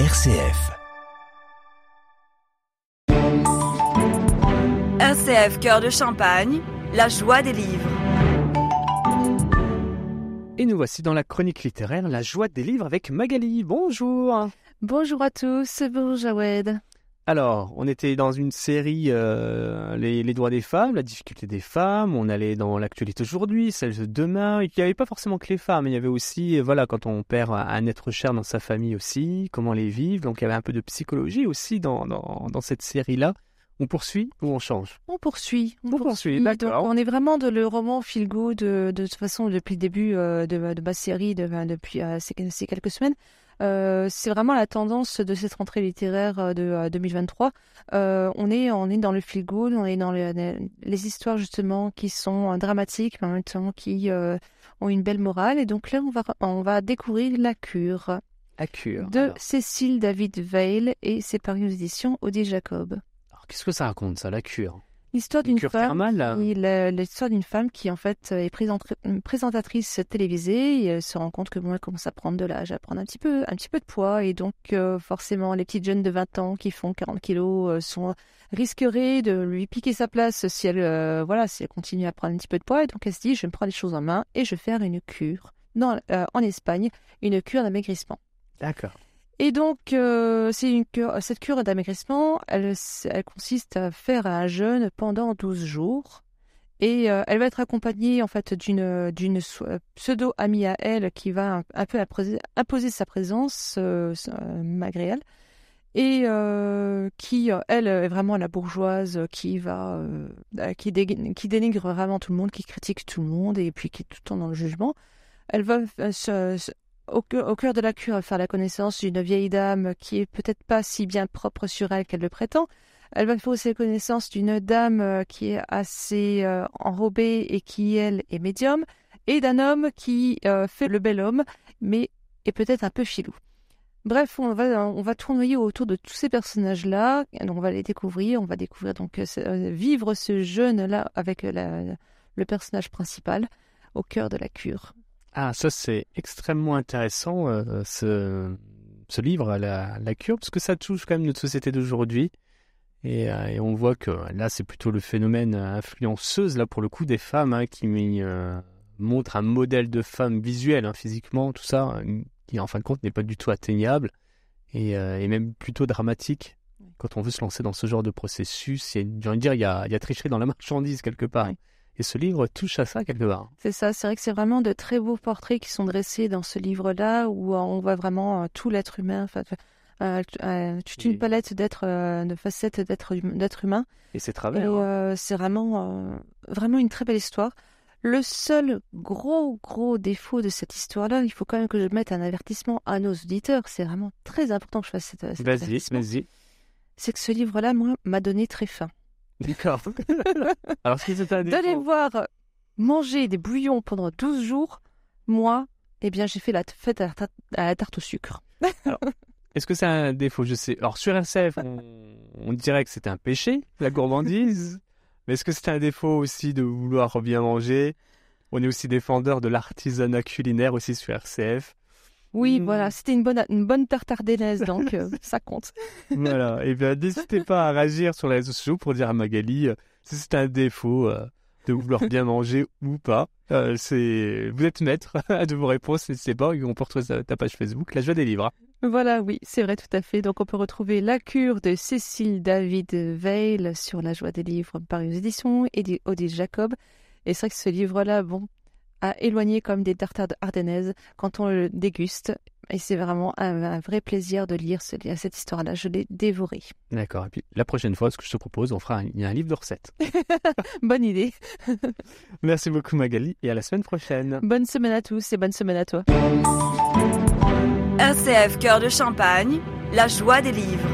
RCF. RCF Cœur de Champagne, la joie des livres. Et nous voici dans la chronique littéraire La joie des livres avec Magali. Bonjour. Bonjour à tous, bonjour Jawed. Alors, on était dans une série euh, les, les droits des femmes, la difficulté des femmes. On allait dans l'actualité aujourd'hui, celle de demain. Il n'y avait pas forcément que les femmes, il y avait aussi, euh, voilà, quand on perd un être cher dans sa famille aussi, comment les vivre. Donc, il y avait un peu de psychologie aussi dans, dans, dans cette série-là. On poursuit ou on change? On poursuit. On poursuit, d'accord. On est vraiment dans le roman feel good de, de toute façon depuis le début euh, de, de ma série, de, depuis euh, ces, ces quelques semaines. Euh, c'est vraiment la tendance de cette rentrée littéraire euh, de euh, 2023. Euh, on est on est dans le feel good, on est dans les, les histoires justement qui sont dramatiques, mais en même temps qui euh, ont une belle morale. Et donc là, on va on va découvrir La Cure À cure. de Alors, Cécile David Veil et c'est paru aux éditions Odile Jacob. alors, qu'est-ce que ça raconte, ça, la cure? L'histoire Une d'une femme. l'histoire d'une femme qui en fait est présente- présentatrice télévisée et elle se rend compte que bon, elle commence à prendre de l'âge, à prendre un petit peu, un petit peu de poids et donc euh, forcément les petites jeunes de 20 ans qui font 40 kilos euh, sont risqueraient de lui piquer sa place si elle euh, voilà si elle continue à prendre un petit peu de poids et donc elle se dit je vais me prendre les choses en main et je vais faire une cure dans, euh, en Espagne une cure d'amaigrissement. D'accord. Et donc, euh, cette cure d'amaigrissement, elle, consiste à faire un jeûne pendant 12 jours. Et euh, elle va être accompagnée en fait d'une d'une so- pseudo amie à elle qui va un, peu imposer, sa présence euh, euh, malgré elle et qui elle est vraiment la bourgeoise qui va qui, dé- qui dénigre vraiment tout le monde, qui critique tout le monde et puis qui est tout le temps dans le jugement. Elle va se- au, cœur- de la cure faire la connaissance d'une vieille dame qui est peut-être pas si bien propre sur elle qu'elle le prétend. Elle va faire aussi la connaissance d'une dame euh, qui est assez euh, enrobée et qui, elle, est médium, et d'un homme qui euh, fait le bel homme, mais est peut-être un peu filou. Bref, on va, tournoyer autour de tous ces personnages-là, on va les découvrir, on va découvrir donc vivre ce jeûne-là avec le personnage principal au cœur de la cure. Ah, ça c'est extrêmement intéressant, euh, ce, ce livre, la, la cure, parce que ça touche quand même notre société d'aujourd'hui. Et, euh, et on voit que là, c'est plutôt le phénomène euh, influenceuse, là, pour le coup, des femmes hein, qui euh, montrent un modèle de femme visuelle, hein, physiquement, tout ça, qui en fin de compte n'est pas du tout atteignable et, et même plutôt dramatique. Quand on veut se lancer dans ce genre de processus, j'ai envie de dire, il y a, il y a tricherie dans la marchandise quelque part. Oui. Et ce livre touche à ça quelque part. C'est ça, c'est vrai que c'est vraiment de très beaux portraits qui sont dressés dans ce livre-là où euh, on voit vraiment euh, tout l'être humain, enfin, euh, euh, toute une palette d'êtres, euh, de facettes hum- d'être humain. Et c'est travers. hein. c'est vraiment, vraiment une très belle histoire. Le seul gros, gros défaut de cette histoire-là, il faut quand même que je mette un avertissement à nos auditeurs. C'est vraiment très important que je fasse cette, cet Vas-y, avertissement. vas-y. C'est que ce livre-là, moi, m'a donné très faim. D'accord. Alors, si c'est un D'aller voir manger des bouillons pendant 12 jours, moi, eh bien, j'ai fait la fête à la, tarte, à la tarte au sucre. est-ce que c'est un défaut? Je sais. Alors, sur RCF, on, on dirait que c'est un péché, la gourmandise. Mais est-ce que c'est un défaut aussi de vouloir bien manger? On est aussi défendeur de l'artisanat culinaire aussi sur RCF. Oui, Mm. voilà, c'était une bonne, une bonne tarte ardennaise, donc euh, ça compte. voilà. Et bien, n'hésitez pas à réagir sur les réseaux sociaux pour dire à Magali euh, si c'est un défaut euh, de vouloir bien manger ou pas. C'est, vous êtes maître de vos réponses. N'hésitez pas. On peut retrouver ta- page Facebook, La Joie des Livres. Voilà, oui, c'est vrai, tout à fait. Donc, on peut retrouver La cure de Cécile David Veil sur La joie des livres par une édition et Odile Jacob. Et c'est vrai que ce livre-là, bon, éloigné comme des tartades ardennaises quand on le déguste. Et c'est vraiment un, un vrai plaisir de lire ce- cette histoire-là. Je l'ai dévoré. D'accord. Et puis la prochaine fois, ce que je te propose, on fera un livre de recettes. Bonne idée. Merci beaucoup Magali et à la semaine prochaine. Bonne semaine à tous et bonne semaine à toi. RCF Cœur de Champagne, la joie des livres.